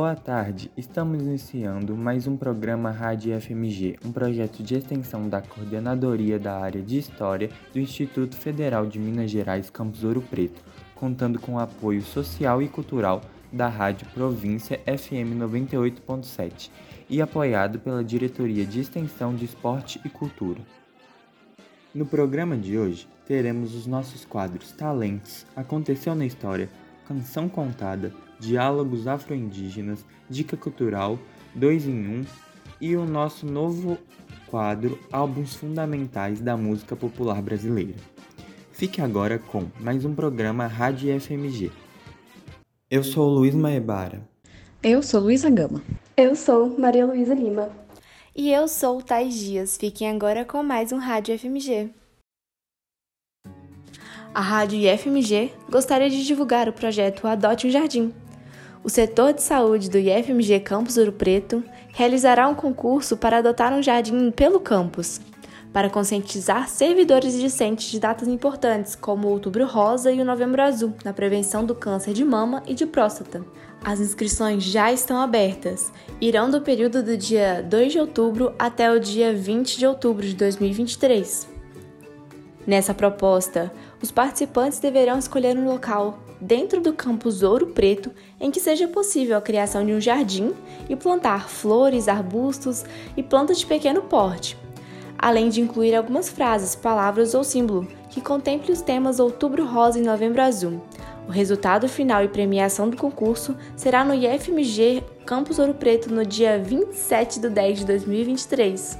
Boa tarde, estamos iniciando mais um programa Rádio FMG, um projeto de extensão da Coordenadoria da Área de História do Instituto Federal de Minas Gerais Campus Ouro Preto, contando com o apoio social e cultural da Rádio Província FM 98.7 e apoiado pela Diretoria de Extensão de Esporte e Cultura. No programa de hoje, teremos os nossos quadros Talentos, Aconteceu na História, Canção Contada, Diálogos Afro-Indígenas, Dica Cultural, 2 em 1 um, e o nosso novo quadro Álbuns Fundamentais da Música Popular Brasileira. Fique agora com mais um programa Rádio FMG. Eu sou Luiz Maebara. Eu sou Luísa Gama. Eu sou Maria Luísa Lima. E eu sou Thais Dias. Fiquem agora com mais um Rádio FMG. A Rádio IFMG gostaria de divulgar o projeto Adote um Jardim. O setor de saúde do IFMG Campus Ouro Preto realizará um concurso para adotar um jardim pelo campus, para conscientizar servidores e discentes de datas importantes, como o Outubro Rosa e o Novembro Azul, na prevenção do câncer de mama e de próstata. As inscrições já estão abertas. Irão do período do dia 2 de outubro até o dia 20 de outubro de 2023. Nessa proposta, os participantes deverão escolher um local dentro do campus Ouro Preto em que seja possível a criação de um jardim e plantar flores, arbustos e plantas de pequeno porte, além de incluir algumas frases, palavras ou símbolo que contemple os temas Outubro Rosa e Novembro Azul. O resultado final e premiação do concurso será no IFMG Campus Ouro Preto no dia 27 de 10 de 2023.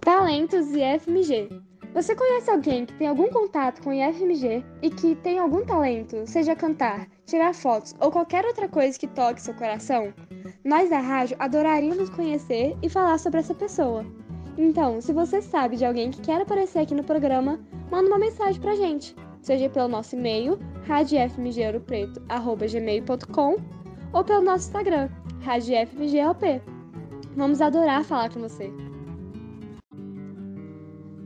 Talentos IFMG você conhece alguém que tem algum contato com o IFMG e que tem algum talento, seja cantar, tirar fotos ou qualquer outra coisa que toque seu coração? Nós da rádio adoraríamos conhecer e falar sobre essa pessoa. Então, se você sabe de alguém que quer aparecer aqui no programa, manda uma mensagem pra gente, seja pelo nosso e-mail, radiofmgouropreto.gmail.com ou pelo nosso Instagram, radiofmglp. Vamos adorar falar com você.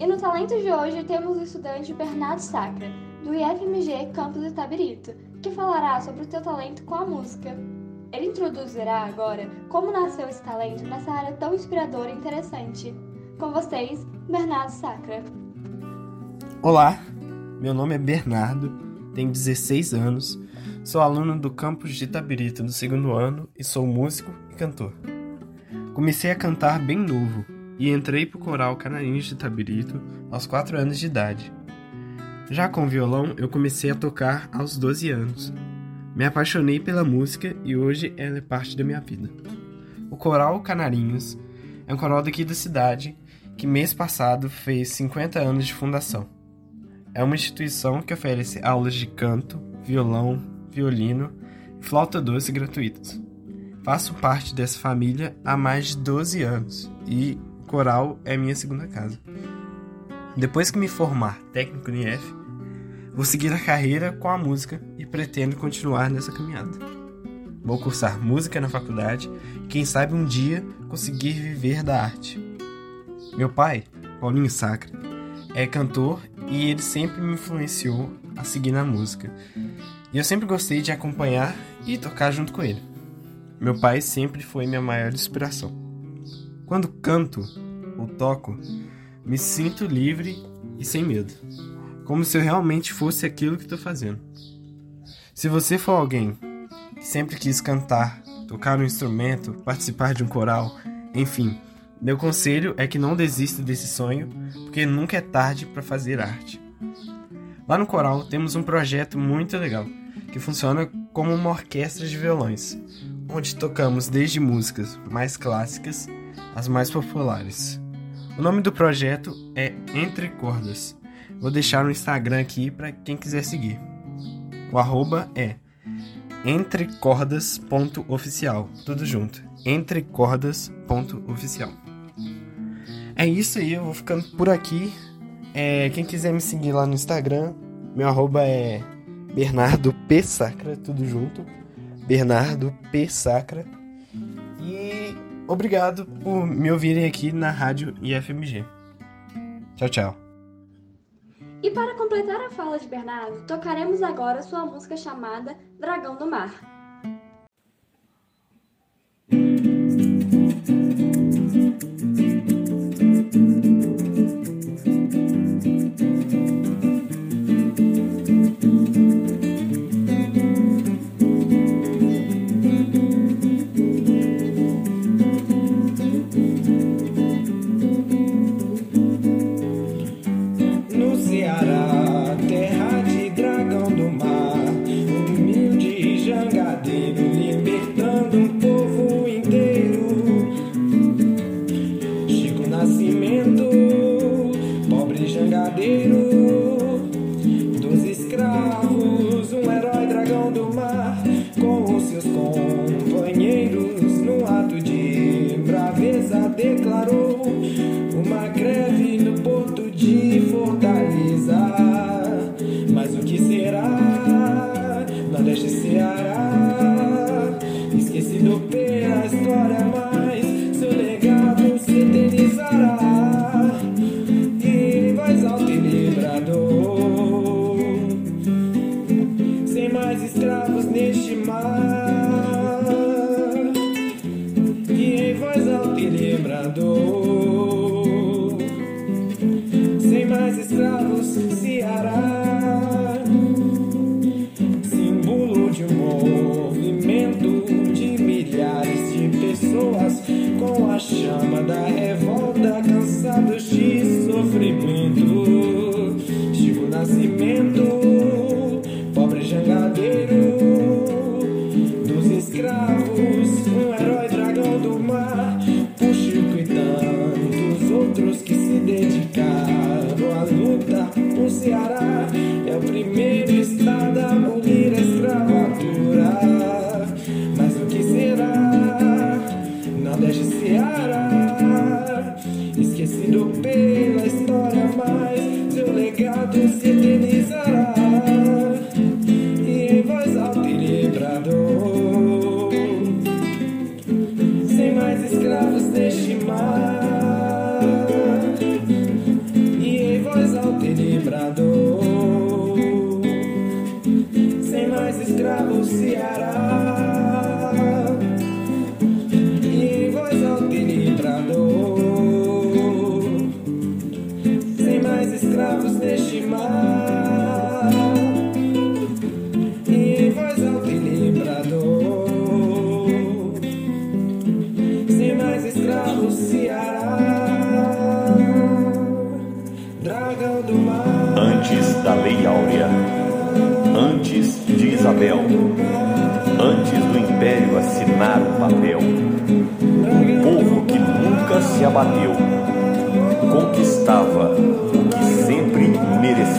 E no talento de hoje temos o estudante Bernardo Sacra, do IFMG Campus Itabirito, que falará sobre o seu talento com a música. Ele introduzirá agora como nasceu esse talento nessa área tão inspiradora e interessante. Com vocês, Bernardo Sacra. Olá, meu nome é Bernardo, tenho 16 anos, sou aluno do campus de Itabirito do segundo ano e sou músico e cantor. Comecei a cantar bem novo, e entrei para o coral Canarinhos de Tabirito aos 4 anos de idade. Já com violão, eu comecei a tocar aos 12 anos. Me apaixonei pela música e hoje ela é parte da minha vida. O Coral Canarinhos é um coral daqui da cidade que mês passado fez 50 anos de fundação. É uma instituição que oferece aulas de canto, violão, violino e flauta doce gratuitas. Faço parte dessa família há mais de 12 anos e coral é minha segunda casa. Depois que me formar técnico no IF, vou seguir a carreira com a música e pretendo continuar nessa caminhada. Vou cursar música na faculdade e quem sabe um dia conseguir viver da arte. Meu pai, Paulinho Sacra, é cantor e ele sempre me influenciou a seguir na música. E eu sempre gostei de acompanhar e tocar junto com ele. Meu pai sempre foi minha maior inspiração. Quando canto ou toco, me sinto livre e sem medo, como se eu realmente fosse aquilo que estou fazendo. Se você for alguém que sempre quis cantar, tocar um instrumento, participar de um coral, enfim, meu conselho é que não desista desse sonho, porque nunca é tarde para fazer arte. Lá no coral temos um projeto muito legal, que funciona como uma orquestra de violões, onde tocamos desde músicas mais clássicas as mais populares. O nome do projeto é Entre Cordas. Vou deixar no Instagram aqui para quem quiser seguir. O arroba é entrecordas.oficial, tudo junto. entrecordas.oficial. É isso aí, eu vou ficando por aqui. É, quem quiser me seguir lá no Instagram, meu arroba é Bernardo P Sacra, tudo junto. Bernardo P Sacra. Obrigado por me ouvirem aqui na rádio IFMG. Tchau, tchau. E para completar a fala de Bernardo, tocaremos agora sua música chamada Dragão do Mar. conhecido pela história, mas seu legado se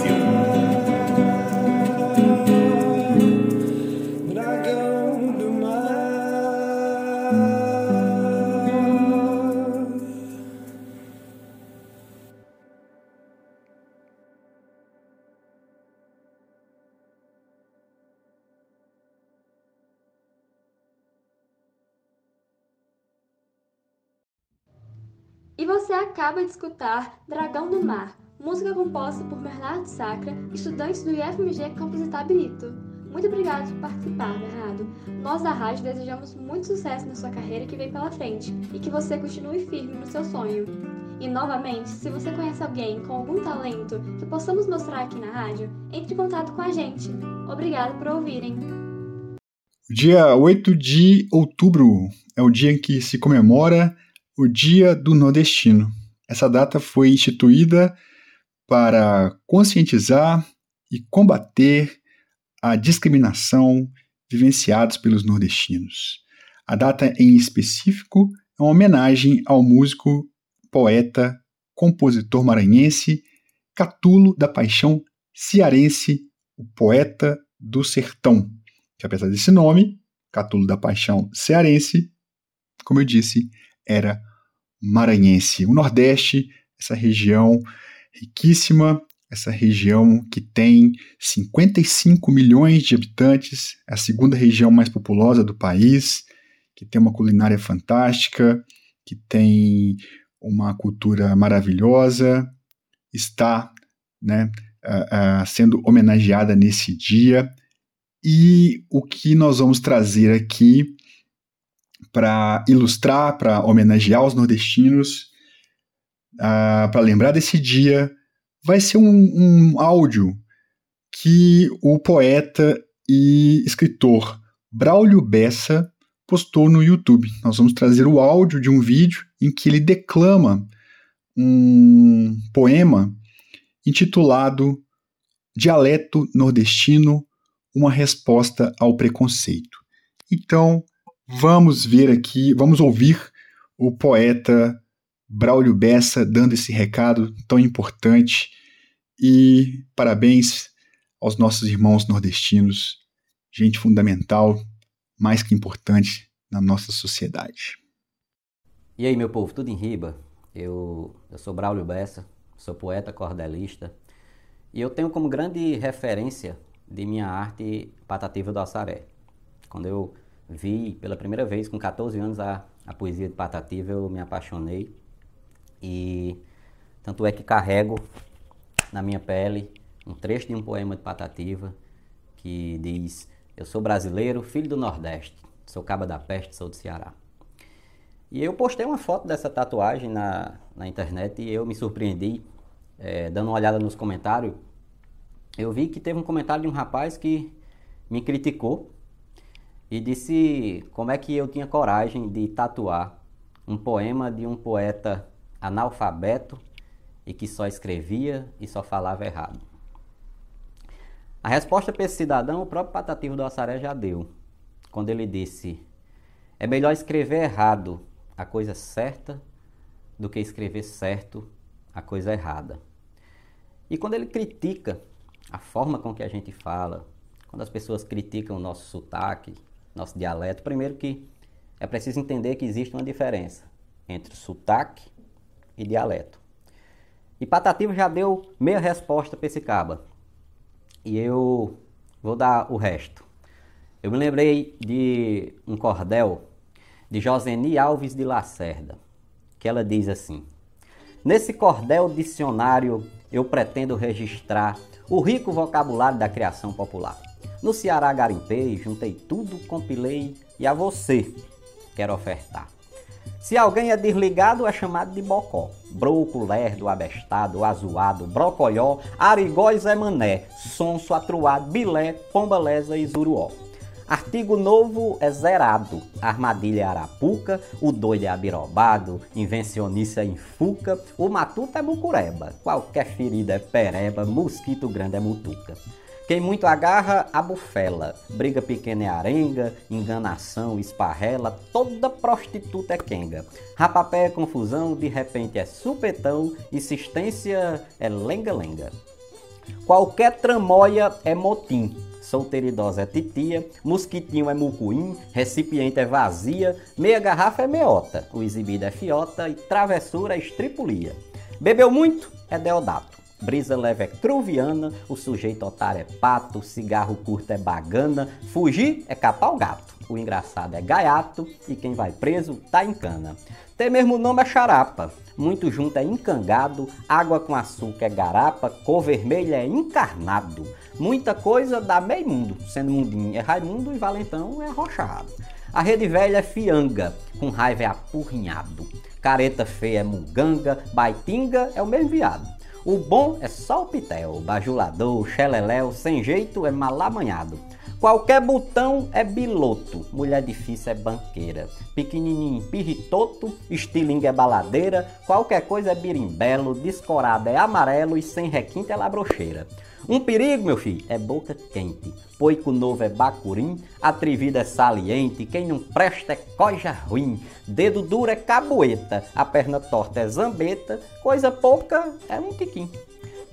E escutar Dragão do Mar, música composta por Bernardo Sacra, estudante do IFMG Campus Itabirito. Muito obrigado por participar, Bernardo. Nós da rádio desejamos muito sucesso na sua carreira que vem pela frente e que você continue firme no seu sonho. E novamente, se você conhece alguém com algum talento que possamos mostrar aqui na rádio, entre em contato com a gente. Obrigado por ouvirem. Dia 8 de outubro é o dia em que se comemora o Dia do Nordestino. Essa data foi instituída para conscientizar e combater a discriminação vivenciada pelos nordestinos. A data em específico é uma homenagem ao músico, poeta, compositor maranhense Catulo da Paixão Cearense, o poeta do sertão, que apesar desse nome, Catulo da Paixão Cearense, como eu disse, era maranhense. O Nordeste, essa região riquíssima, essa região que tem 55 milhões de habitantes, é a segunda região mais populosa do país, que tem uma culinária fantástica, que tem uma cultura maravilhosa, está né, uh, uh, sendo homenageada nesse dia. E o que nós vamos trazer aqui para ilustrar, para homenagear os nordestinos, uh, para lembrar desse dia, vai ser um, um áudio que o poeta e escritor Braulio Bessa postou no YouTube. Nós vamos trazer o áudio de um vídeo em que ele declama um poema intitulado Dialeto Nordestino Uma Resposta ao Preconceito. Então, vamos ver aqui, vamos ouvir o poeta Braulio Bessa dando esse recado tão importante e parabéns aos nossos irmãos nordestinos, gente fundamental, mais que importante na nossa sociedade. E aí, meu povo, tudo em riba? Eu, eu sou Braulio Bessa, sou poeta cordelista e eu tenho como grande referência de minha arte Patativa do Assaré. Quando eu vi pela primeira vez, com 14 anos, a, a poesia de Patativa, eu me apaixonei e tanto é que carrego na minha pele um trecho de um poema de Patativa que diz: Eu sou brasileiro, filho do Nordeste, sou caba da peste, sou do Ceará. E eu postei uma foto dessa tatuagem na, na internet e eu me surpreendi, é, dando uma olhada nos comentários. Eu vi que teve um comentário de um rapaz que me criticou e disse como é que eu tinha coragem de tatuar um poema de um poeta analfabeto e que só escrevia e só falava errado. A resposta para esse cidadão o próprio Patativo do Assaré já deu, quando ele disse: É melhor escrever errado a coisa certa do que escrever certo a coisa errada. E quando ele critica a forma com que a gente fala, quando as pessoas criticam o nosso sotaque, nosso dialeto, primeiro que é preciso entender que existe uma diferença entre sotaque e dialeto. E Patativo já deu meia resposta para esse caba. E eu vou dar o resto. Eu me lembrei de um cordel de Joseni Alves de Lacerda, que ela diz assim: Nesse cordel dicionário eu pretendo registrar o rico vocabulário da criação popular. No Ceará garimpei, juntei tudo, compilei e a você quero ofertar. Se alguém é desligado, é chamado de bocó. Broco, lerdo, abestado, azuado, brocoió, arigóis é mané, sonso, atruado, bilé, pombalesa e zuruó. Artigo novo é zerado, armadilha é arapuca, o doido é abirobado, invencionice é infuca, o matuto é mucureba, qualquer ferida é pereba, mosquito grande é mutuca. Quem muito agarra, abufela. Briga pequena é arenga, enganação, esparrela, toda prostituta é quenga. Rapapé é confusão, de repente é supetão, insistência é lenga-lenga. Qualquer tramóia é motim. Solteira idosa é titia, mosquitinho é mucuim, recipiente é vazia, meia garrafa é meota, o exibido é fiota e travessura é estripulia. Bebeu muito? É deodato. Brisa leve é cruviana, o sujeito otário é pato, cigarro curto é bagana, fugir é capar o gato, o engraçado é gaiato e quem vai preso tá em cana. Tem mesmo nome é charapa, muito junto é encangado, água com açúcar é garapa, cor vermelha é encarnado. Muita coisa dá meio mundo, sendo mundinho é Raimundo e Valentão é arrochado. A rede velha é fianga, com raiva é apurrinhado. Careta feia é muganga, baitinga é o mesmo viado. O bom é só o pitel, bajulador, xeleléu, sem jeito é malamanhado. Qualquer botão é biloto, mulher difícil é banqueira. Pequenininho, pirritoto, estilingue é baladeira, qualquer coisa é birimbelo, descorado é amarelo e sem requinte é labrocheira. Um perigo, meu filho, é boca quente. Poico novo é bacurim, atrevida é saliente, quem não presta é coisa ruim. Dedo duro é cabueta, a perna torta é zambeta, coisa pouca é um tiquim.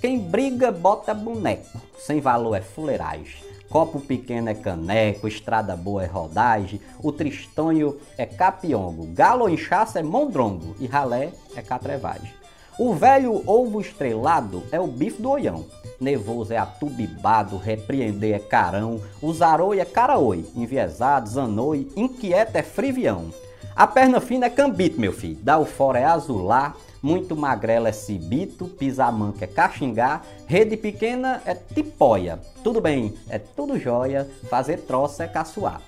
Quem briga bota boneco, sem valor é fuleiragem. Copo pequeno é caneco, estrada boa é rodagem, o tristonho é capiongo, galo inchaço é mondrongo e ralé é catrevagem. O velho ovo estrelado é o bife do oião. Nevoso é atubibado, repreender é carão, o zaroi é caraoi, enviesado, zanoi, inquieto é frivião. A perna fina é cambito, meu filho. Dá o fora é azular, muito magrela é cibito, pisamanca é caxingá, rede pequena é tipóia. Tudo bem, é tudo jóia, fazer troça é caçoar.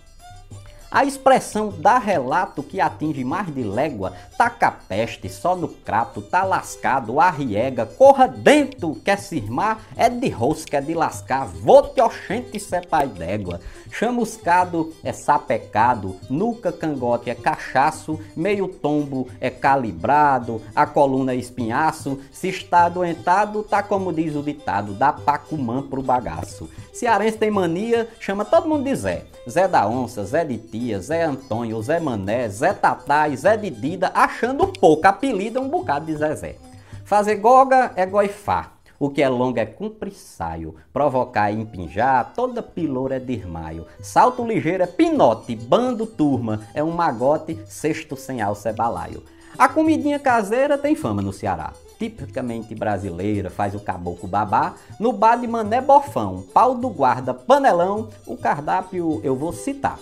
A expressão dá relato que atinge mais de légua, taca peste, só no crato, tá lascado, arriega, corra dentro, quer cismar, é de rosca, é de lascar, vou-te oxente, cê pai d'égua. Chamuscado é sapecado, nuca cangote é cachaço, meio tombo é calibrado, a coluna é espinhaço, se está adoentado, tá como diz o ditado, dá pacumã pro bagaço. Cearense tem mania, chama todo mundo de Zé. Zé da Onça, Zé de Tia, Zé Antônio, Zé Mané, Zé Tatá e Zé de Dida, achando pouco, apelido é um bocado de Zezé. Fazer goga é goifar. O que é longo é cumprir saio, provocar e empinjar, toda piloura é desmaio. Salto ligeiro é pinote, bando turma, é um magote, cesto sem alça é balaio. A comidinha caseira tem fama no Ceará tipicamente brasileira, faz o caboclo babá, no bar de Mané Bofão, pau do guarda, panelão, o cardápio eu vou citar.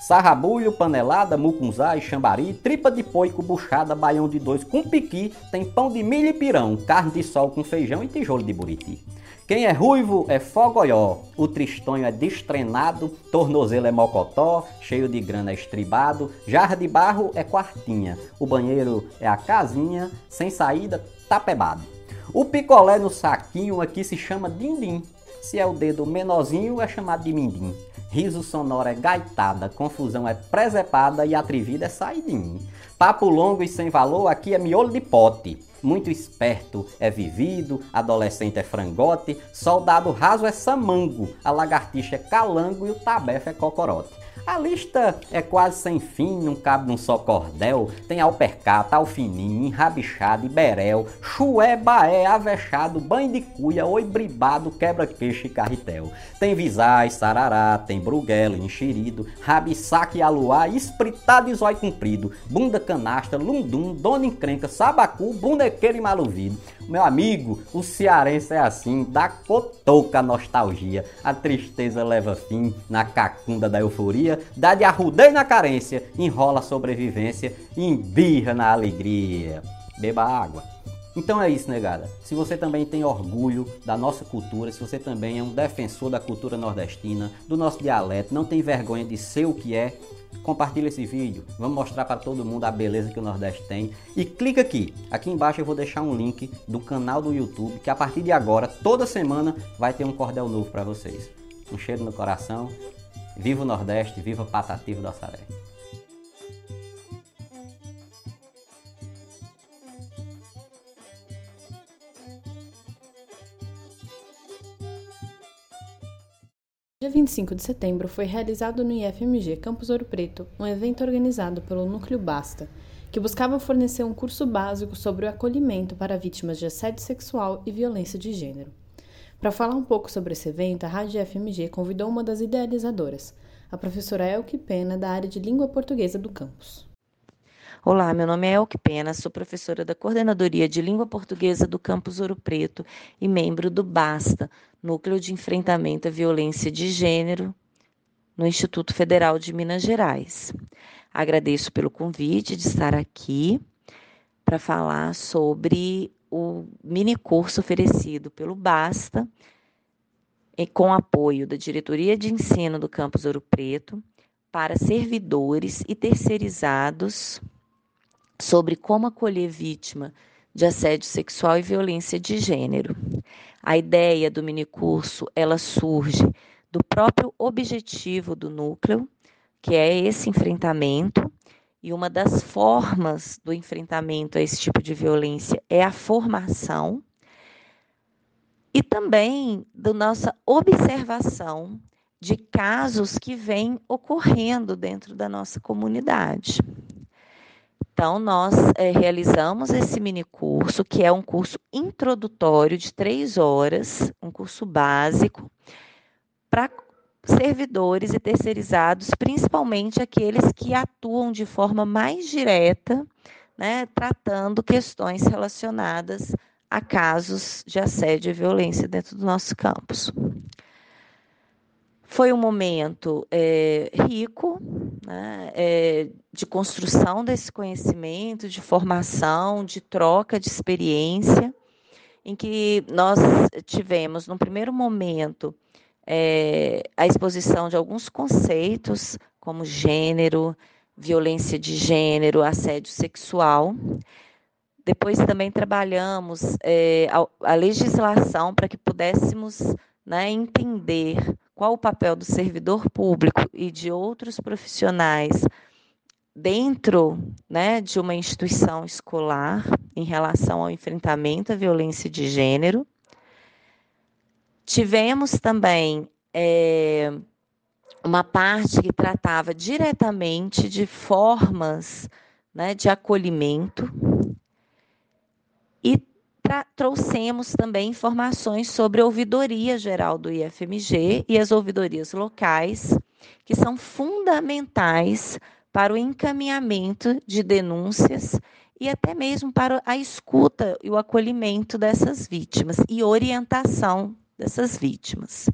Sarrabulho, panelada, mucunzá chambari, tripa de poico, buchada, baião de dois com piqui, tem pão de milho e pirão, carne de sol com feijão e tijolo de buriti. Quem é ruivo é fogoió, o tristonho é destrenado, tornozelo é mocotó, cheio de grana é estribado, jarra de barro é quartinha, o banheiro é a casinha, sem saída tapebado. O picolé no saquinho aqui se chama dindim. Se é o dedo menorzinho, é chamado de mindim. Riso sonoro é gaitada, confusão é presepada e atrevida é saidinho. Papo longo e sem valor, aqui é miolo de pote. Muito esperto é vivido, adolescente é frangote, soldado raso é samango, a lagartixa é calango e o tabefe é cocorote. A lista é quase sem fim, não cabe num só cordel. Tem alpercata, alfininho, enrabixado, iberel, chué, baé, avexado, banho de cuia, oi bribado, quebra-queixo e carretel. Tem visais, sarará, tem bruguelo, enxerido, e aluá, espritado e zóio comprido, bunda canasta, lundum, dona encrenca, sabacu, bundequeiro e maluvido. Meu amigo, o cearense é assim, dá cotoca a nostalgia. A tristeza leva fim na cacunda da euforia, dá de arrudeio na carência, enrola a sobrevivência e embirra na alegria. Beba água. Então é isso, negada. Se você também tem orgulho da nossa cultura, se você também é um defensor da cultura nordestina, do nosso dialeto, não tem vergonha de ser o que é, compartilha esse vídeo, vamos mostrar para todo mundo a beleza que o Nordeste tem. E clica aqui, aqui embaixo eu vou deixar um link do canal do YouTube, que a partir de agora, toda semana, vai ter um cordel novo para vocês. Um cheiro no coração, viva o Nordeste, viva Patativo do Assaré. Dia 25 de setembro foi realizado no IFMG Campus Ouro Preto um evento organizado pelo Núcleo Basta, que buscava fornecer um curso básico sobre o acolhimento para vítimas de assédio sexual e violência de gênero. Para falar um pouco sobre esse evento, a Rádio IFMG convidou uma das idealizadoras, a professora Elke Pena, da área de língua portuguesa do campus. Olá, meu nome é Elke Pena, sou professora da Coordenadoria de Língua Portuguesa do Campus Ouro Preto e membro do BASTA, Núcleo de Enfrentamento à Violência de Gênero, no Instituto Federal de Minas Gerais. Agradeço pelo convite de estar aqui para falar sobre o mini curso oferecido pelo BASTA, com apoio da Diretoria de Ensino do Campus Ouro Preto, para servidores e terceirizados sobre como acolher vítima de assédio sexual e violência de gênero. A ideia do minicurso, ela surge do próprio objetivo do núcleo, que é esse enfrentamento, e uma das formas do enfrentamento a esse tipo de violência é a formação e também da nossa observação de casos que vêm ocorrendo dentro da nossa comunidade. Então, nós é, realizamos esse mini curso, que é um curso introdutório de três horas, um curso básico, para servidores e terceirizados, principalmente aqueles que atuam de forma mais direta, né, tratando questões relacionadas a casos de assédio e violência dentro do nosso campus. Foi um momento é, rico, né, é, de construção desse conhecimento, de formação, de troca de experiência, em que nós tivemos, no primeiro momento, é, a exposição de alguns conceitos, como gênero, violência de gênero, assédio sexual. Depois também trabalhamos é, a, a legislação para que pudéssemos né, entender qual o papel do servidor público e de outros profissionais dentro né, de uma instituição escolar em relação ao enfrentamento à violência de gênero. Tivemos também é, uma parte que tratava diretamente de formas né, de acolhimento. E trouxemos também informações sobre a ouvidoria geral do IFMG e as ouvidorias locais, que são fundamentais para o encaminhamento de denúncias e até mesmo para a escuta e o acolhimento dessas vítimas e orientação dessas vítimas.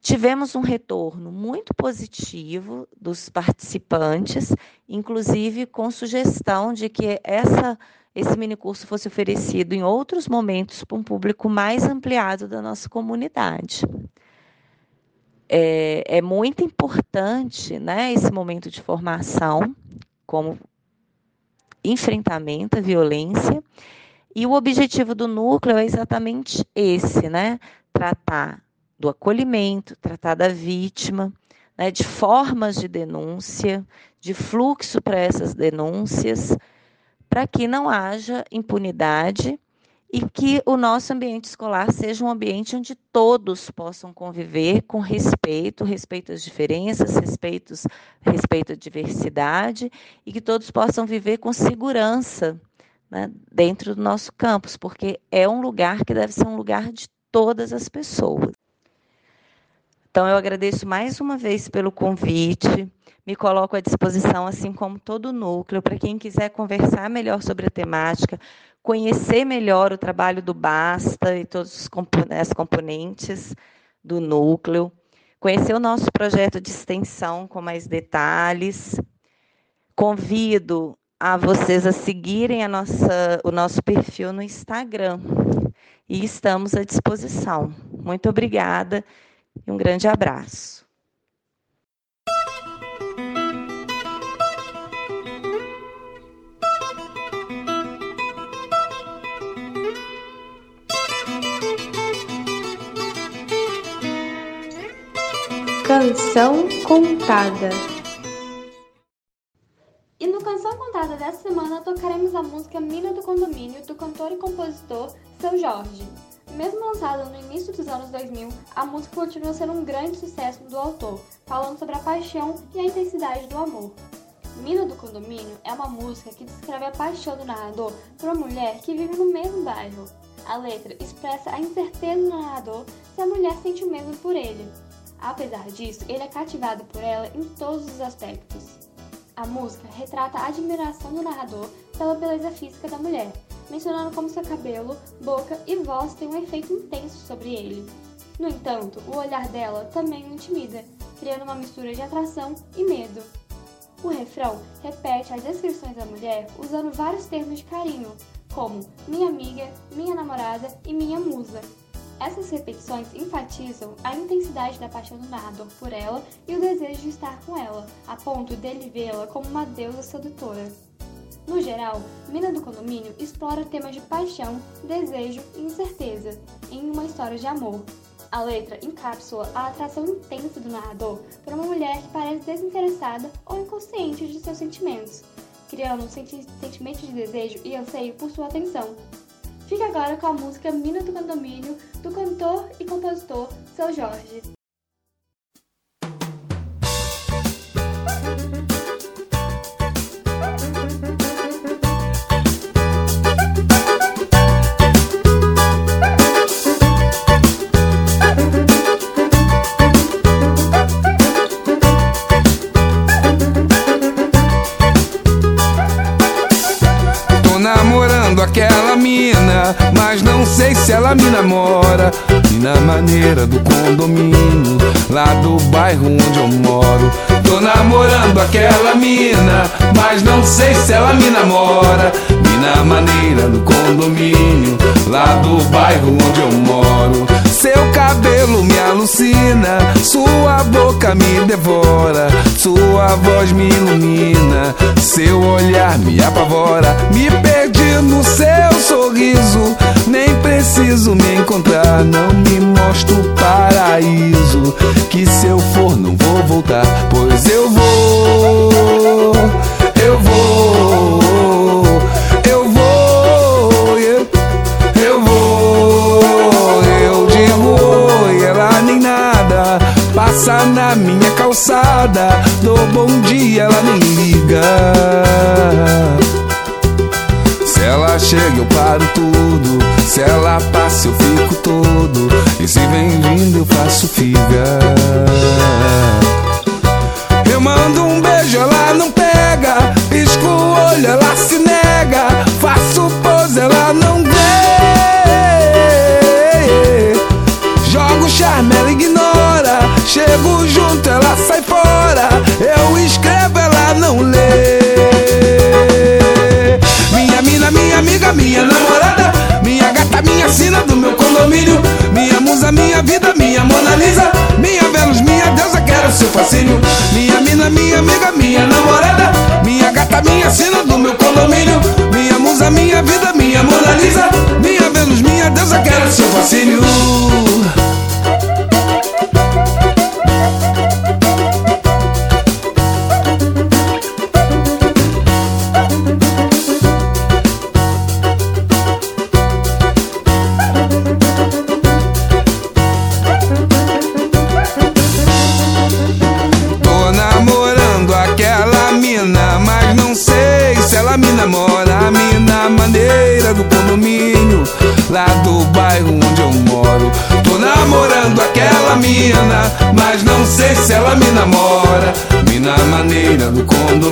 Tivemos um retorno muito positivo dos participantes, inclusive com sugestão de que essa esse minicurso fosse oferecido em outros momentos para um público mais ampliado da nossa comunidade. É, é muito importante né, esse momento de formação, como enfrentamento à violência, e o objetivo do núcleo é exatamente esse, né? Tratar do acolhimento, tratar da vítima, né, de formas de denúncia, de fluxo para essas denúncias, para que não haja impunidade e que o nosso ambiente escolar seja um ambiente onde todos possam conviver com respeito, respeito às diferenças, respeito, respeito à diversidade e que todos possam viver com segurança né, dentro do nosso campus, porque é um lugar que deve ser um lugar de todas as pessoas. Então, eu agradeço mais uma vez pelo convite me coloco à disposição, assim como todo o núcleo, para quem quiser conversar melhor sobre a temática, conhecer melhor o trabalho do Basta e todas as componentes do núcleo, conhecer o nosso projeto de extensão com mais detalhes. Convido a vocês a seguirem a nossa, o nosso perfil no Instagram e estamos à disposição. Muito obrigada e um grande abraço. Canção Contada. Contada dessa semana tocaremos a música Mina do Condomínio do cantor e compositor Seu Jorge. Mesmo lançada no início dos anos 2000, a música continua sendo um grande sucesso do autor, falando sobre a paixão e a intensidade do amor. Mina do Condomínio é uma música que descreve a paixão do narrador por uma mulher que vive no mesmo bairro. A letra expressa a incerteza do narrador se a mulher sente o mesmo por ele, Apesar disso, ele é cativado por ela em todos os aspectos. A música retrata a admiração do narrador pela beleza física da mulher, mencionando como seu cabelo, boca e voz têm um efeito intenso sobre ele. No entanto, o olhar dela também o intimida, criando uma mistura de atração e medo. O refrão repete as descrições da mulher usando vários termos de carinho, como minha amiga, minha namorada e minha musa, essas repetições enfatizam a intensidade da paixão do narrador por ela e o desejo de estar com ela, a ponto dele vê-la como uma deusa sedutora. No geral, Mina do Condomínio explora temas de paixão, desejo e incerteza em uma história de amor. A letra encapsula a atração intensa do narrador por uma mulher que parece desinteressada ou inconsciente de seus sentimentos, criando um sentimento de desejo e anseio por sua atenção. Fique agora com a música Mina do Condomínio, do cantor e compositor Seu Jorge. Mas não sei se ela me namora. Mina maneira do condomínio, lá do bairro onde eu moro. Tô namorando aquela mina, mas não sei se ela me namora. Mina maneira do condomínio, lá do bairro onde eu moro. Seu cabelo me alucina, sua boca me devora, sua voz me ilumina, seu olhar me apavora. Me perdi no seu sorriso, nem preciso me encontrar. Não me mostra o paraíso, que se eu for não vou voltar, pois eu vou, eu vou. Eu vou, eu, eu vou, eu digo oi, ela nem nada. Passa na minha calçada, dou bom dia, ela nem liga. Chega, eu paro tudo. Se ela passa, eu fico todo. E se vem vindo, eu faço figa. Eu mando um beijo, ela não pega. Pisco o olho, ela se nega. Faço pose, ela não vê. Jogo charme, ela ignora. Chego junto, ela sai fora. Eu escrevo, ela seu fascínio. Minha mina, minha amiga, minha namorada. Minha gata, minha sina do meu condomínio. Minha musa, minha vida, minha Mona Lisa. Minha Vênus, minha deusa, quero seu fascínio.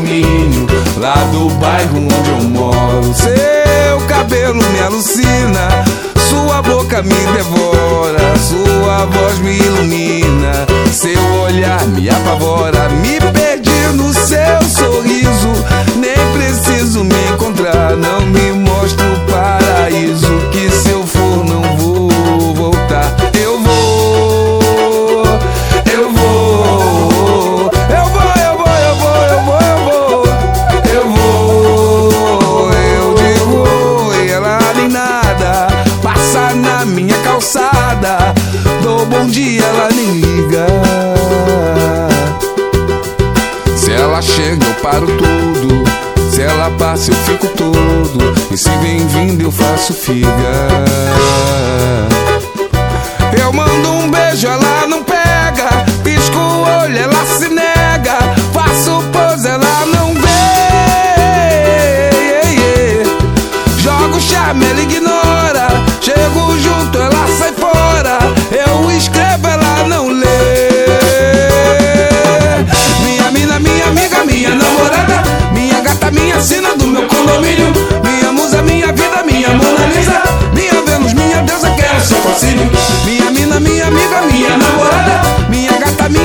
Condomínio, lá do bairro onde eu moro. Seu cabelo me alucina. Sua boca me devora, sua voz me ilumina, seu olhar me apavora. Me perdi no seu sorriso, nem preciso me encontrar. Não me mostra o paraíso, Dia, ela nem liga. Se ela chega, eu paro tudo. Se ela passa, eu fico todo. E se vem vindo, eu faço figa.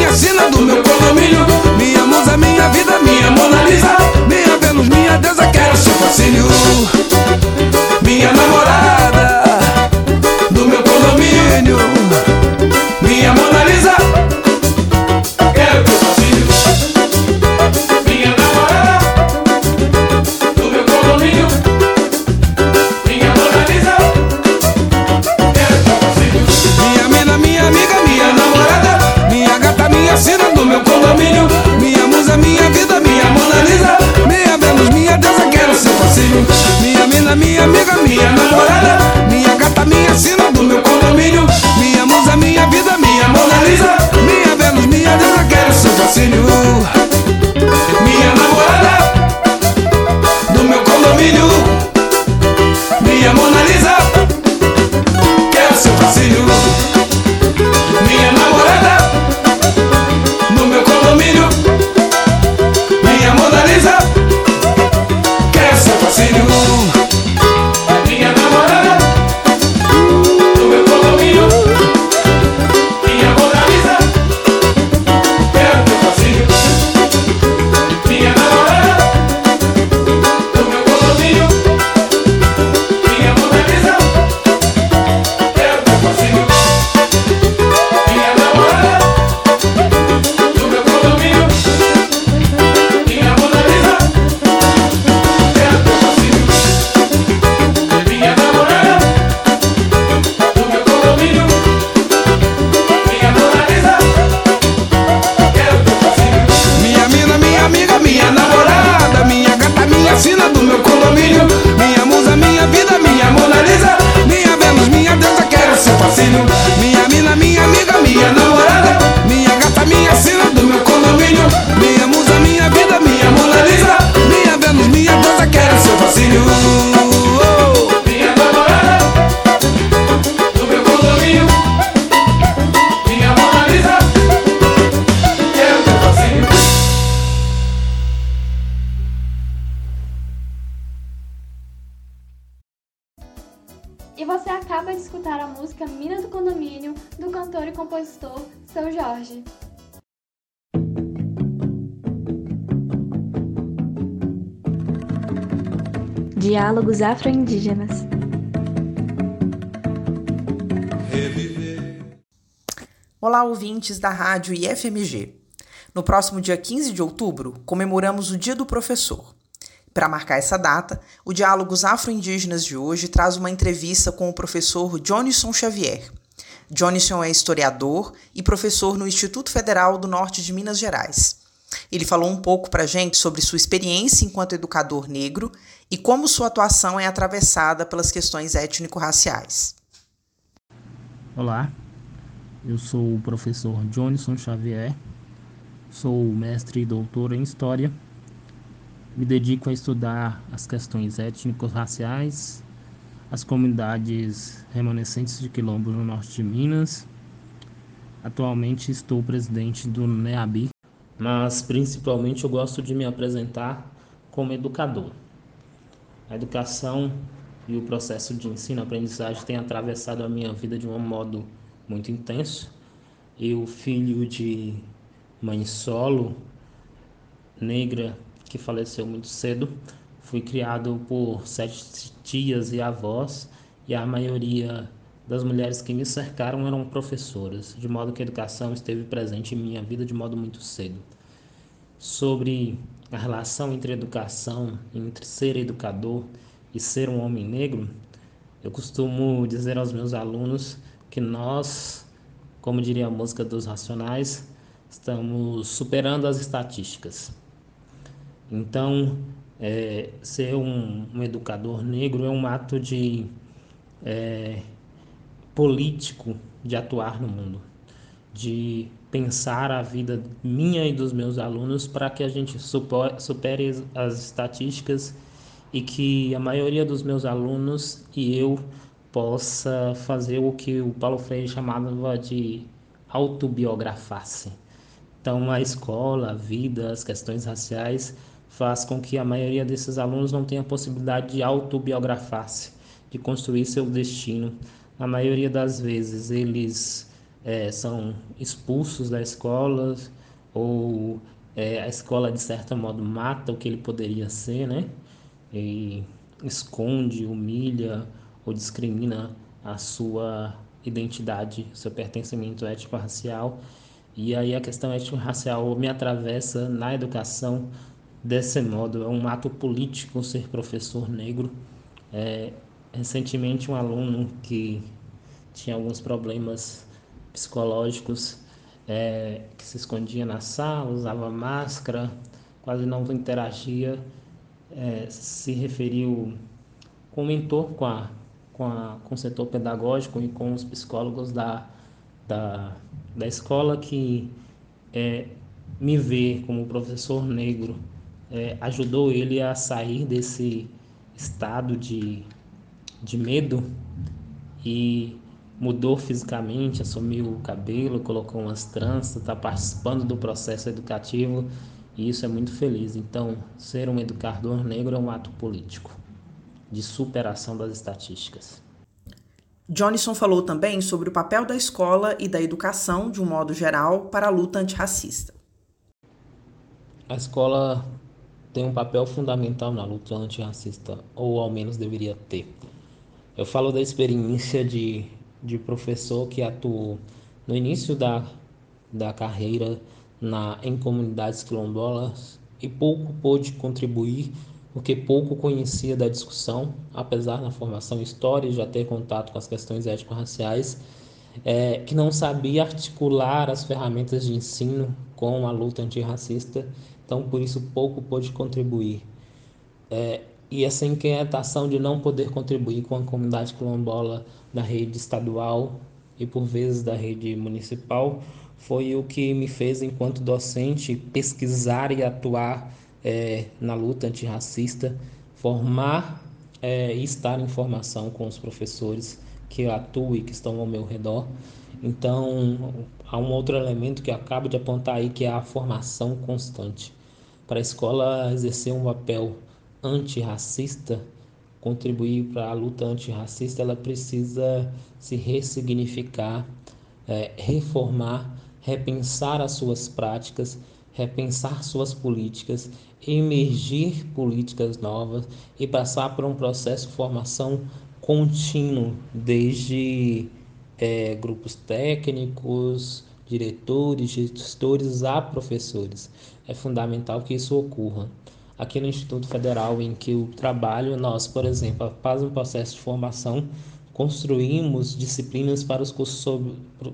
marquesina do meu condomínio. Minha musa, minha vida, minha Mona Lisa, minha Vênus, minha deusa, quero seu fascínio. Afro-Indígenas. Olá, ouvintes da Rádio IFMG. No próximo dia 15 de outubro, comemoramos o Dia do Professor. Para marcar essa data, o Diálogos Afro-Indígenas de hoje traz uma entrevista com o professor Johnson Xavier. Johnson é historiador e professor no Instituto Federal do Norte de Minas Gerais. Ele falou um pouco para a gente sobre sua experiência enquanto educador negro e como sua atuação é atravessada pelas questões étnico-raciais. Olá, eu sou o professor Johnson Xavier, sou mestre e doutor em História. Me dedico a estudar as questões étnico-raciais, as comunidades remanescentes de quilombo no norte de Minas. Atualmente estou presidente do NEABI, mas principalmente eu gosto de me apresentar como educador. A educação e o processo de ensino-aprendizagem têm atravessado a minha vida de um modo muito intenso. Eu, filho de mãe solo, negra, que faleceu muito cedo, fui criado por sete tias e avós, e a maioria das mulheres que me cercaram eram professoras, de modo que a educação esteve presente em minha vida de modo muito cedo. Sobre a relação entre educação, entre ser educador e ser um homem negro, eu costumo dizer aos meus alunos que nós, como diria a música dos Racionais, estamos superando as estatísticas. Então, é, ser um, um, educador negro é um ato de é, político de atuar no mundo, de pensar a vida minha e dos meus alunos para que a gente supere as estatísticas e que a maioria dos meus alunos e eu possa fazer o que o Paulo Freire chamava de autobiografar-se. Então, a escola, a vida, as questões raciais faz com que a maioria desses alunos não tenha a possibilidade de autobiografar-se, de construir seu destino. Na maioria das vezes, eles é, são expulsos da escola ou é, a escola, de certo modo, mata o que ele poderia ser, né? E esconde, humilha, ou discrimina a sua identidade, seu pertencimento étnico-racial. E aí a questão étnico-racial me atravessa na educação desse modo. É um ato político ser professor negro. É, recentemente um aluno que tinha alguns problemas psicológicos, é, que se escondia na sala, usava máscara, quase não interagia, é, se referiu, comentou com a com, a, com o setor pedagógico e com os psicólogos da, da, da escola que é, me ver como professor negro é, ajudou ele a sair desse estado de, de medo e mudou fisicamente, assumiu o cabelo, colocou umas tranças, está participando do processo educativo e isso é muito feliz. Então, ser um educador negro é um ato político de superação das estatísticas. Johnson falou também sobre o papel da escola e da educação, de um modo geral, para a luta antirracista. A escola tem um papel fundamental na luta antirracista, ou ao menos deveria ter. Eu falo da experiência de, de professor que atuou no início da, da carreira na, em comunidades quilombolas e pouco pôde contribuir porque pouco conhecia da discussão, apesar na formação histórica já ter contato com as questões étnico-raciais, é, que não sabia articular as ferramentas de ensino com a luta antirracista, então por isso pouco pôde contribuir. É, e essa inquietação de não poder contribuir com a comunidade quilombola da rede estadual e por vezes da rede municipal foi o que me fez, enquanto docente, pesquisar e atuar é, na luta antirracista, formar é, e estar em formação com os professores que atuam e que estão ao meu redor. Então, há um outro elemento que eu acabo de apontar aí, que é a formação constante. Para a escola exercer um papel antirracista, contribuir para a luta antirracista, ela precisa se ressignificar é, reformar, repensar as suas práticas, repensar suas políticas, emergir políticas novas e passar por um processo de formação contínuo, desde é, grupos técnicos, diretores, gestores a professores. É fundamental que isso ocorra. Aqui no Instituto Federal, em que eu trabalho, nós, por exemplo, após um processo de formação, construímos disciplinas para os cursos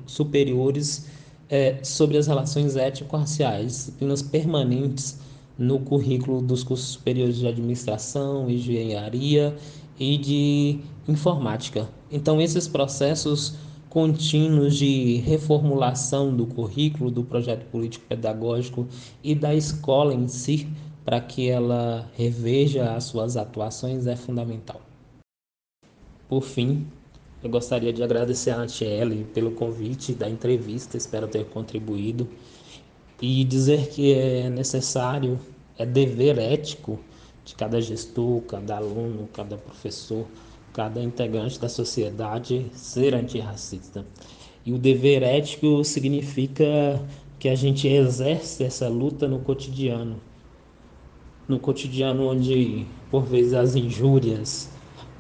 superiores é, sobre as relações étnico-raciais, disciplinas permanentes no currículo dos cursos superiores de administração, engenharia e de informática. Então, esses processos contínuos de reformulação do currículo, do projeto político-pedagógico e da escola em si, para que ela reveja as suas atuações, é fundamental. Por fim, eu gostaria de agradecer a Antiele pelo convite da entrevista, espero ter contribuído, e dizer que é necessário, é dever ético de cada gestor, cada aluno, cada professor, cada integrante da sociedade ser antirracista. E o dever ético significa que a gente exerce essa luta no cotidiano. No cotidiano onde, por vezes, as injúrias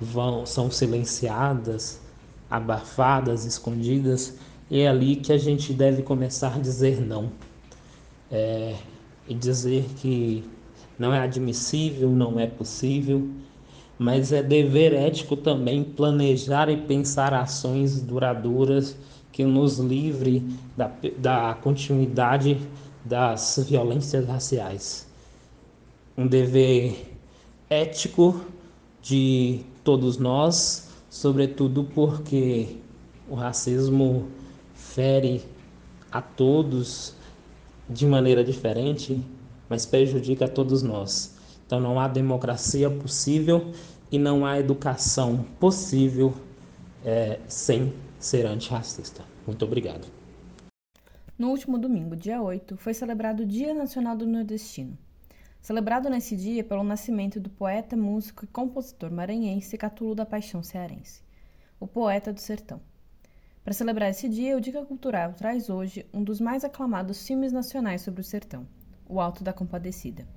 vão são silenciadas, abafadas, escondidas, é ali que a gente deve começar a dizer não. É, e dizer que não é admissível, não é possível, mas é dever ético também planejar e pensar ações duradouras que nos livre da, da continuidade das violências raciais. Um dever ético de todos nós, sobretudo porque o racismo fere a todos de maneira diferente, mas prejudica a todos nós. Então não há democracia possível e não há educação possível é, sem ser antirracista. Muito obrigado. No último domingo, dia 8, foi celebrado o Dia Nacional do Nordestino. Celebrado nesse dia pelo nascimento do poeta, músico e compositor maranhense Catulo da Paixão Cearense, o poeta do sertão. Para celebrar esse dia, o Dica Cultural traz hoje um dos mais aclamados filmes nacionais sobre o sertão, O Alto da Compadecida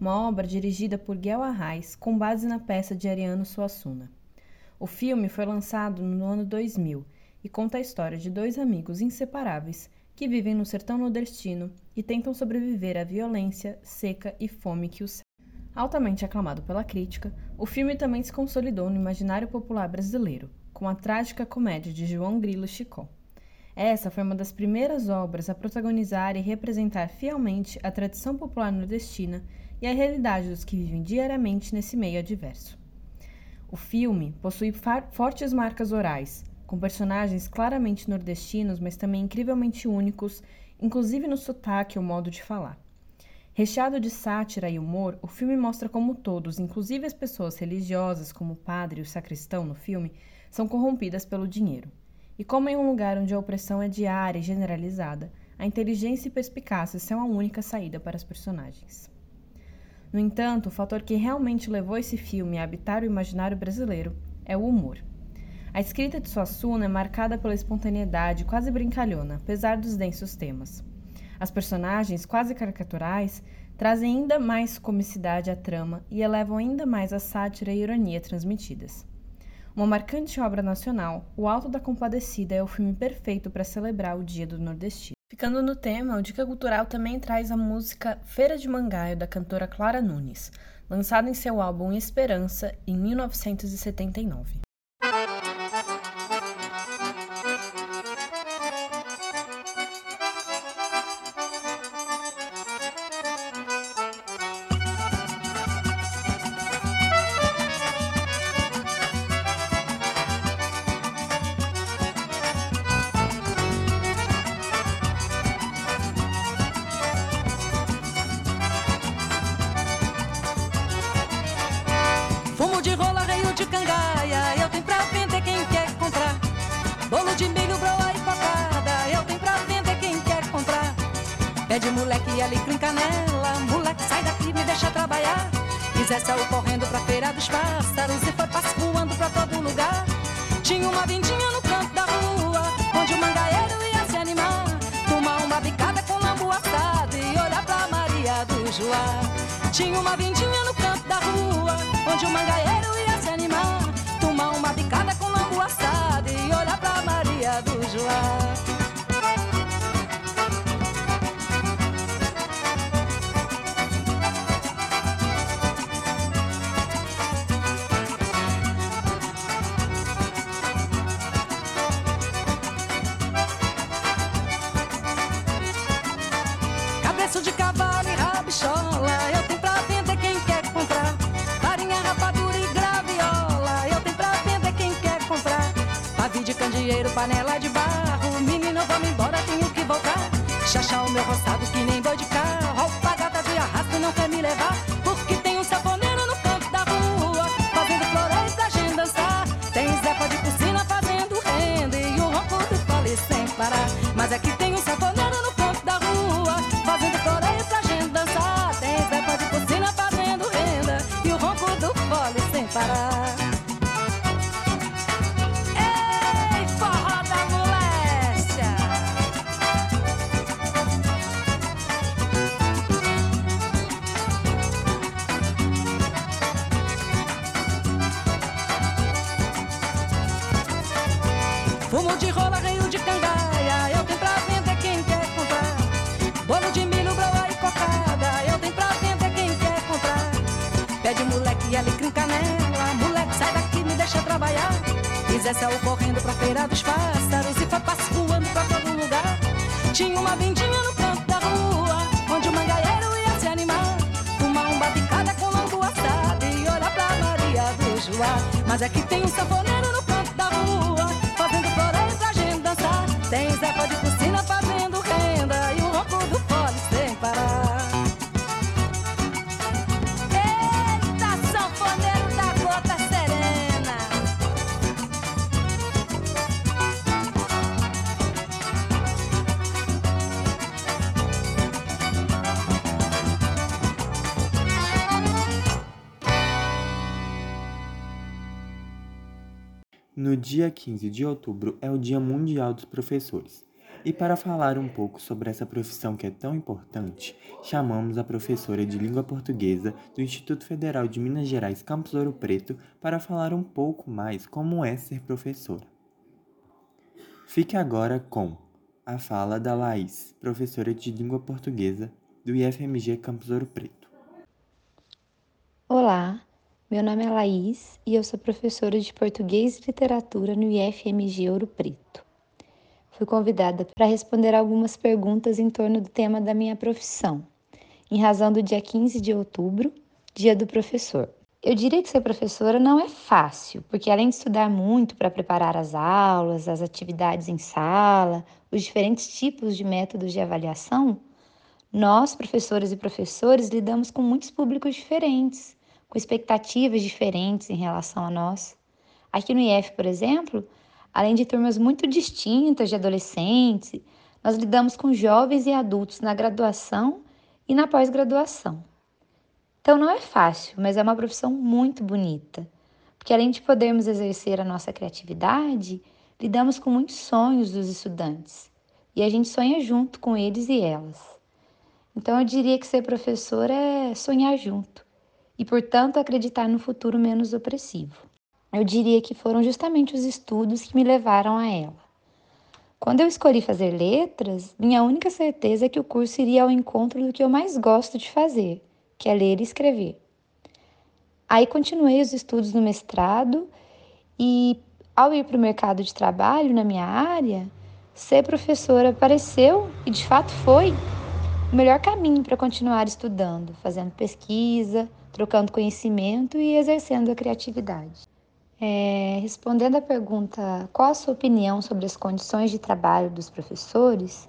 uma obra dirigida por Guel Arraes, com base na peça de Ariano Suassuna. O filme foi lançado no ano 2000 e conta a história de dois amigos inseparáveis que vivem no sertão nordestino e tentam sobreviver à violência, seca e fome que os Altamente aclamado pela crítica, o filme também se consolidou no imaginário popular brasileiro, com a trágica comédia de João Grilo Chicó. Essa foi uma das primeiras obras a protagonizar e representar fielmente a tradição popular nordestina e a realidade dos que vivem diariamente nesse meio adverso. O filme possui fortes marcas orais, com personagens claramente nordestinos, mas também incrivelmente únicos, inclusive no sotaque ou modo de falar. Recheado de sátira e humor, o filme mostra como todos, inclusive as pessoas religiosas, como o padre e o sacristão no filme, são corrompidas pelo dinheiro. E como em um lugar onde a opressão é diária e generalizada, a inteligência e perspicácia são a única saída para os personagens. No entanto, o fator que realmente levou esse filme a habitar o imaginário brasileiro é o humor. A escrita de Suassuna é marcada pela espontaneidade quase brincalhona, apesar dos densos temas. As personagens, quase caricaturais, trazem ainda mais comicidade à trama e elevam ainda mais a sátira e ironia transmitidas. Uma marcante obra nacional, O Alto da Compadecida é o filme perfeito para celebrar o Dia do Nordestino. Ficando no tema, o Dica Cultural também traz a música Feira de Mangaio, da cantora Clara Nunes, lançada em seu álbum Esperança, em 1979. Pede moleque e ele clica nela. Moleque, sai daqui, me deixa trabalhar. Quiser saiu correndo pra feira dos pássaros e foi pascoando pra todo lugar. Tinha uma vindinha no canto da rua, onde o mangaeiro ia se animar. Tomar uma bicada com lambu assado e olhar pra Maria do Joá. Tinha uma vindinha no canto da rua, onde o mangaeiro ia se animar. Tomar uma bicada com lambu assado e olhar pra Maria do Joá. Rosa deixa trabalhar. Zé saiu correndo pra feira dos pássaros e foi passo voando pra todo lugar. Tinha uma vendinha no canto da rua, onde o mangaeiro ia se animar. Tomar um batucada com lambu assado e olhar pra Maria do Joá. Mas aqui tem um sanfoneiro dia 15 de outubro é o Dia Mundial dos Professores. E para falar um pouco sobre essa profissão que é tão importante, chamamos a professora de língua portuguesa do Instituto Federal de Minas Gerais, Campus Ouro Preto, para falar um pouco mais como é ser professora. Fique agora com a fala da Laís, professora de língua portuguesa do IFMG Campus Ouro Preto. Olá, meu nome é Laís e eu sou professora de Português e Literatura no IFMG Ouro Preto. Fui convidada para responder algumas perguntas em torno do tema da minha profissão, em razão do dia 15 de outubro, Dia do Professor. Eu diria que ser professora não é fácil, porque além de estudar muito para preparar as aulas, as atividades em sala, os diferentes tipos de métodos de avaliação, nós, professores e professores, lidamos com muitos públicos diferentes, com expectativas diferentes em relação a nós. Aqui no IF, por exemplo, além de turmas muito distintas de adolescentes, nós lidamos com jovens e adultos na graduação e na pós-graduação. Então não é fácil, mas é uma profissão muito bonita, porque além de podermos exercer a nossa criatividade, lidamos com muitos sonhos dos estudantes e a gente sonha junto com eles e elas. Então eu diria que ser professor é sonhar junto e, portanto, acreditar no futuro menos opressivo. Eu diria que foram justamente os estudos que me levaram a ela. Quando eu escolhi fazer letras, minha única certeza é que o curso iria ao encontro do que eu mais gosto de fazer, que é ler e escrever. Aí continuei os estudos no mestrado e, ao ir para o mercado de trabalho na minha área, ser professora pareceu, e de fato foi, o melhor caminho para continuar estudando, fazendo pesquisa, trocando conhecimento e exercendo a criatividade. É, respondendo à pergunta qual a sua opinião sobre as condições de trabalho dos professores,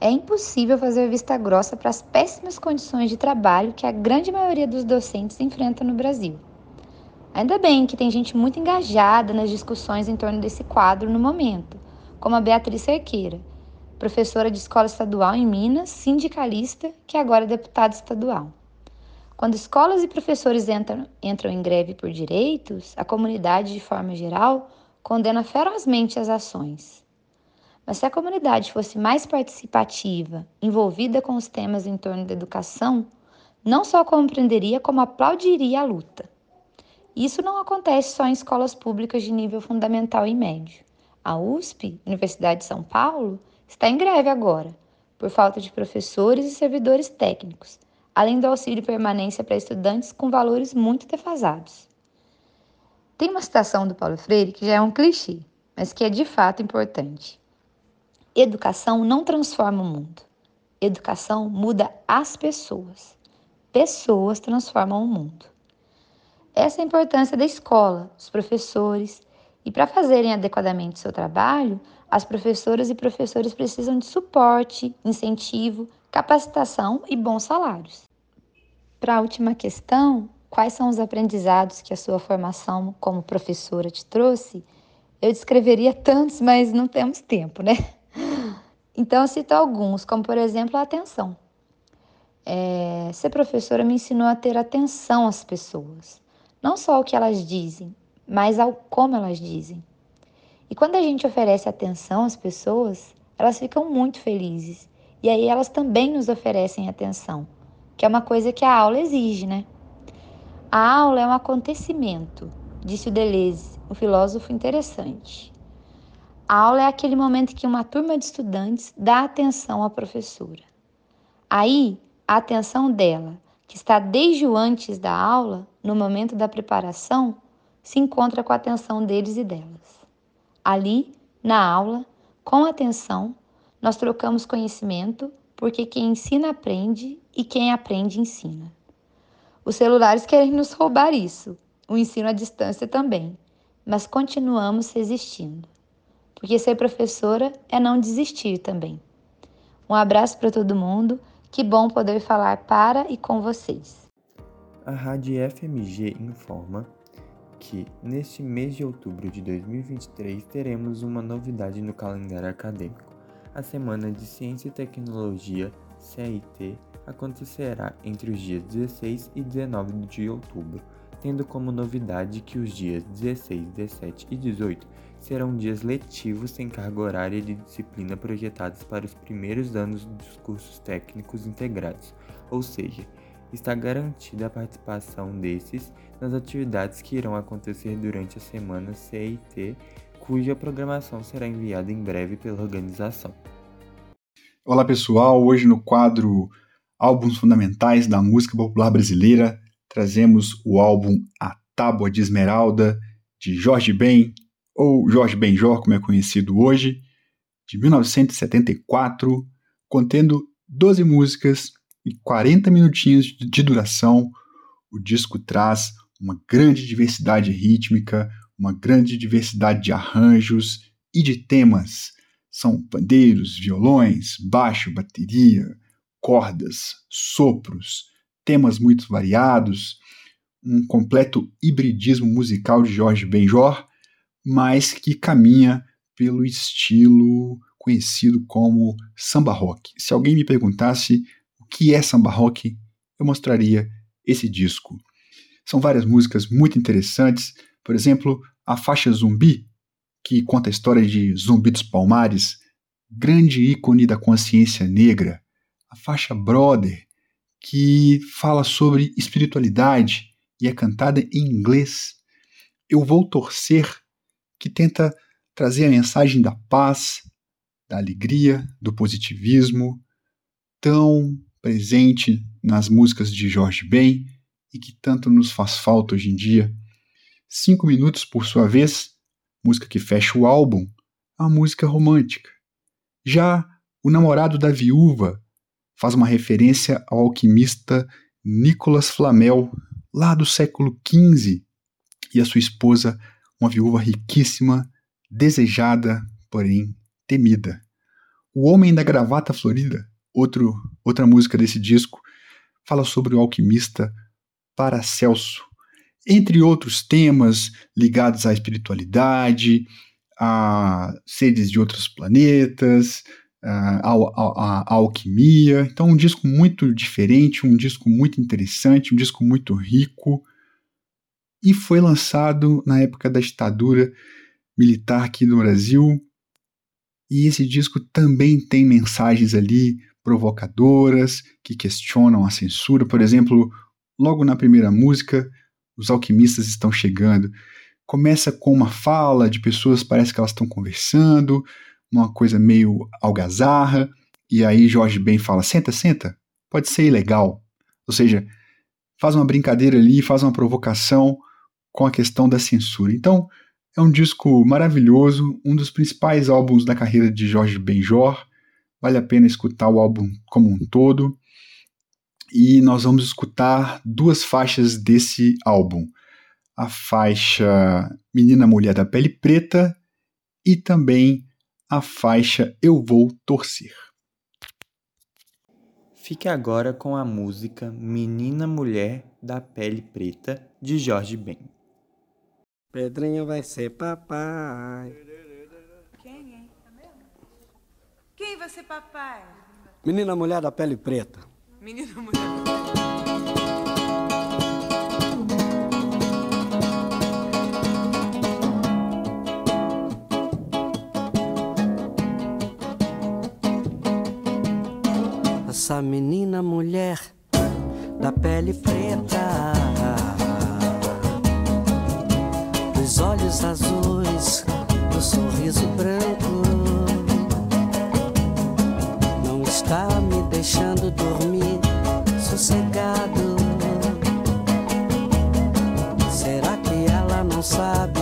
é impossível fazer vista grossa para as péssimas condições de trabalho que a grande maioria dos docentes enfrenta no Brasil. Ainda bem que tem gente muito engajada nas discussões em torno desse quadro no momento, como a Beatriz Cerqueira, professora de escola estadual em Minas, sindicalista, que agora é deputada estadual. Quando escolas e professores entram, entram em greve por direitos, a comunidade, de forma geral, condena ferozmente as ações. Mas se a comunidade fosse mais participativa, envolvida com os temas em torno da educação, não só compreenderia, como aplaudiria a luta. Isso não acontece só em escolas públicas de nível fundamental e médio. A USP, Universidade de São Paulo, está em greve agora, por falta de professores e servidores técnicos, além do auxílio permanência para estudantes com valores muito defasados. Tem uma citação do Paulo Freire que já é um clichê, mas que é de fato importante. Educação não transforma o mundo. Educação muda as pessoas. Pessoas transformam o mundo. Essa é a importância da escola, dos professores, e para fazerem adequadamente seu trabalho, as professoras e professores precisam de suporte, incentivo, capacitação e bons salários. Para a última questão, quais são os aprendizados que a sua formação como professora te trouxe? Eu descreveria tantos, mas não temos tempo, né? Então, eu cito alguns, como por exemplo a atenção. É, ser professora me ensinou a ter atenção às pessoas, não só ao que elas dizem, mas ao como elas dizem. E quando a gente oferece atenção às pessoas, elas ficam muito felizes. E aí elas também nos oferecem atenção, que é uma coisa que a aula exige, né? A aula é um acontecimento, disse o Deleuze, um filósofo interessante. A aula é aquele momento que uma turma de estudantes dá atenção à professora. Aí, a atenção dela, que está desde o antes da aula, no momento da preparação, se encontra com a atenção deles e delas. Ali, na aula, com atenção, nós trocamos conhecimento, porque quem ensina aprende e quem aprende ensina. Os celulares querem nos roubar isso, o ensino à distância também, mas continuamos resistindo. Porque ser professora é não desistir também. Um abraço para todo mundo, que bom poder falar para e com vocês. A Rádio FMG informa que, neste mês de outubro de 2023, teremos uma novidade no calendário acadêmico. A Semana de Ciência e Tecnologia, CIT, acontecerá entre os dias 16 e 19 de outubro, tendo como novidade que os dias 16, 17 e 18 serão dias letivos sem carga horária de disciplina projetados para os primeiros anos dos cursos técnicos integrados, ou seja, está garantida a participação desses nas atividades que irão acontecer durante a semana CIT, cuja programação será enviada em breve pela organização. Olá pessoal, hoje no quadro Álbuns Fundamentais da Música Popular Brasileira, trazemos o álbum A Tábua de Esmeralda, de Jorge Ben, ou Jorge Benjor, como é conhecido hoje, de 1974, contendo 12 músicas e 40 minutinhos de duração. O disco traz uma grande diversidade rítmica, uma grande diversidade de arranjos e de temas. São pandeiros, violões, baixo, bateria, cordas, sopros, temas muito variados, um completo hibridismo musical de Jorge Benjor, mas que caminha pelo estilo conhecido como samba rock. Se alguém me perguntasse o que é samba rock, eu mostraria esse disco. São várias músicas muito interessantes, por exemplo, a faixa Zumbi, que conta a história de Zumbi dos Palmares, grande ícone da consciência negra. A faixa Brother, que fala sobre espiritualidade e é cantada em inglês. Eu vou torcer, que tenta trazer a mensagem da paz, da alegria, do positivismo, tão presente nas músicas de Jorge Ben e que tanto nos faz falta hoje em dia. Cinco Minutos, por sua vez, música que fecha o álbum, uma música romântica. Já O Namorado da Viúva faz uma referência ao alquimista Nicolas Flamel, lá do século XV, e a sua esposa, uma viúva riquíssima, desejada, porém temida. O Homem da Gravata Florida, outro, outra música desse disco, fala sobre o alquimista Paracelso, entre outros temas ligados à espiritualidade, a seres de outros planetas, a, a, a, alquimia. Então, um disco muito diferente, um disco muito interessante, um disco muito rico. E foi lançado na época da ditadura militar aqui no Brasil. E esse disco também tem mensagens ali provocadoras, que questionam a censura. Por exemplo, logo na primeira música, os alquimistas estão chegando. Começa com uma fala de pessoas, parece que elas estão conversando, uma coisa meio algazarra, e aí Jorge Ben fala: senta, senta, pode ser ilegal. Ou seja, faz uma brincadeira ali, faz uma provocação com a questão da censura. Então, é um disco maravilhoso, um dos principais álbuns da carreira de Jorge Benjor. Vale a pena escutar o álbum como um todo. E nós vamos escutar duas faixas desse álbum. A faixa Menina Mulher da Pele Preta e também a faixa Eu Vou Torcer. Fique agora com a música Menina Mulher da Pele Preta de Jorge Ben. Pedrinho vai ser papai. Quem, hein? Quem vai ser papai? Menina mulher da pele preta. Preta. Essa menina mulher da pele preta, dos olhos azuis, do sorriso branco, não está deixando dormir sossegado. Será que ela não sabe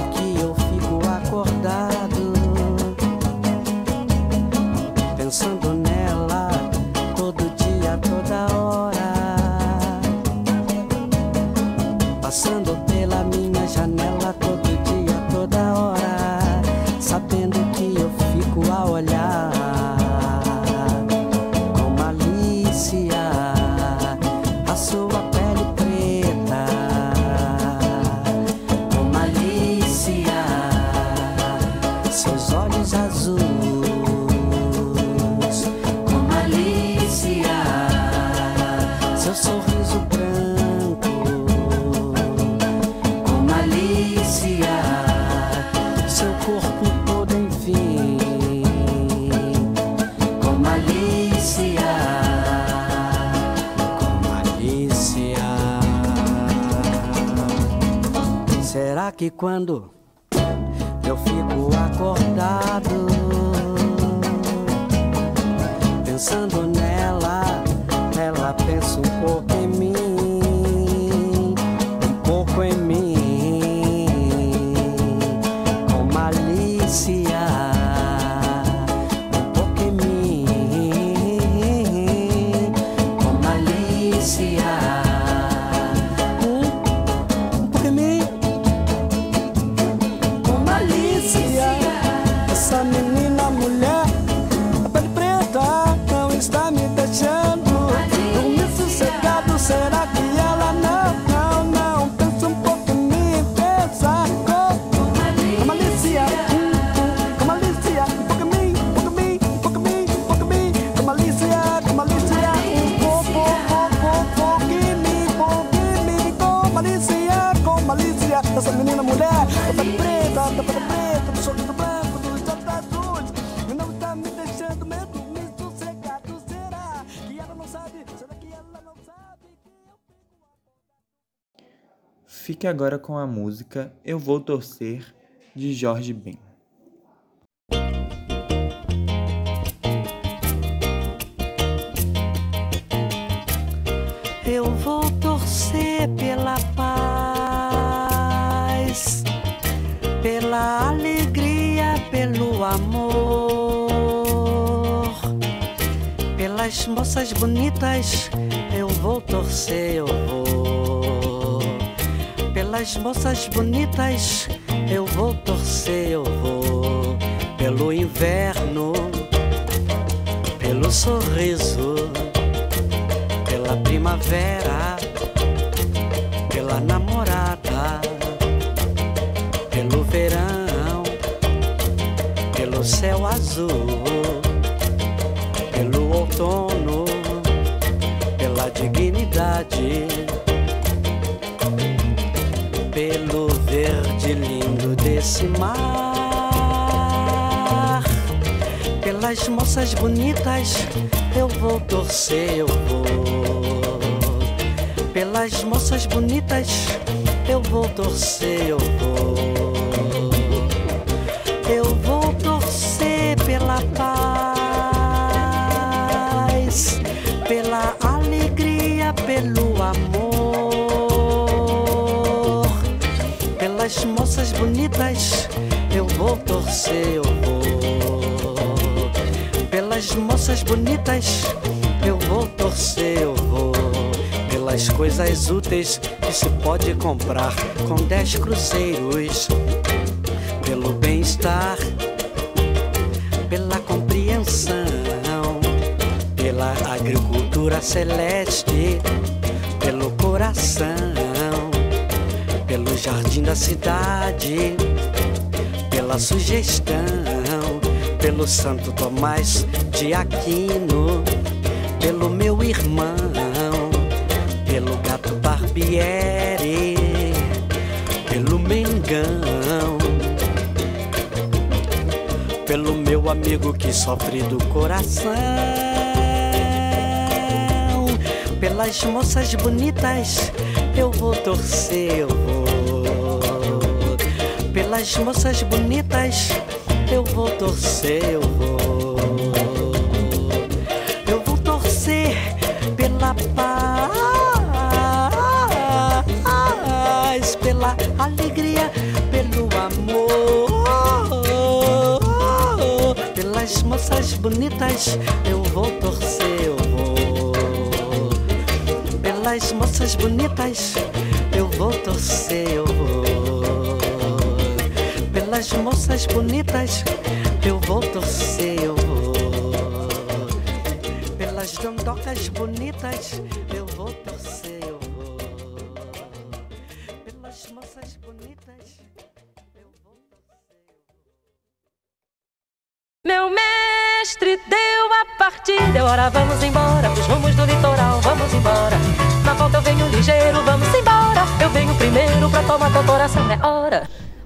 Será que quando eu fico acordado? pensando nela, ela pensa um pouco Fique agora com a música Eu Vou Torcer de Jorge Ben. Eu vou torcer pela paz, pela alegria, pelo amor, pelas moças bonitas. Eu vou torcer, eu vou. Pelas moças bonitas, eu vou torcer, eu vou. Pelo inverno, pelo sorriso pela primavera, pela namorada, pelo verão, pelo céu azul, pelo outono, pela dignidade, desse mar, pelas moças bonitas. eu vou torcer, eu vou. Pelas moças bonitas, eu vou torcer, eu vou. Eu vou torcer, eu vou. Pelas moças bonitas, eu vou torcer, eu vou. Pelas coisas úteis que se pode comprar com dez cruzeiros. Pelo bem-estar, pela compreensão, pela agricultura celeste, pelo coração, jardim da cidade, pela sugestão, pelo Santo Tomás de Aquino, pelo meu irmão, pelo gato Barbieri, pelo Mengão, pelo meu amigo que sofre do coração, pelas moças bonitas eu vou torcer, eu vou. Pelas moças bonitas eu vou torcer, eu vou. Eu vou torcer pela paz, pela alegria, pelo amor. Pelas moças bonitas eu vou torcer, eu vou. Pelas moças bonitas eu vou torcer, eu vou. Moças bonitas eu vou torcer, eu vou. Pelas dondocas bonitas eu vou torcer, eu vou. Pelas moças bonitas eu vou Meu mestre deu a partida, hora vamos embora, pros rumos do litoral, vamos embora. Na volta eu venho ligeiro, vamos embora. Eu venho primeiro pra tomar teu coração, é hora.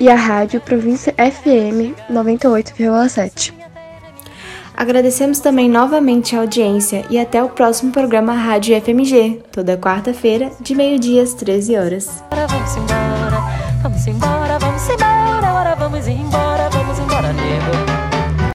e à Rádio Província FM 98,7. Agradecemos também novamente a audiência e até o próximo programa Rádio FMG, toda quarta-feira, de meio-dia às 13 horas. Vamos embora, vamos embora, vamos embora, agora vamos embora.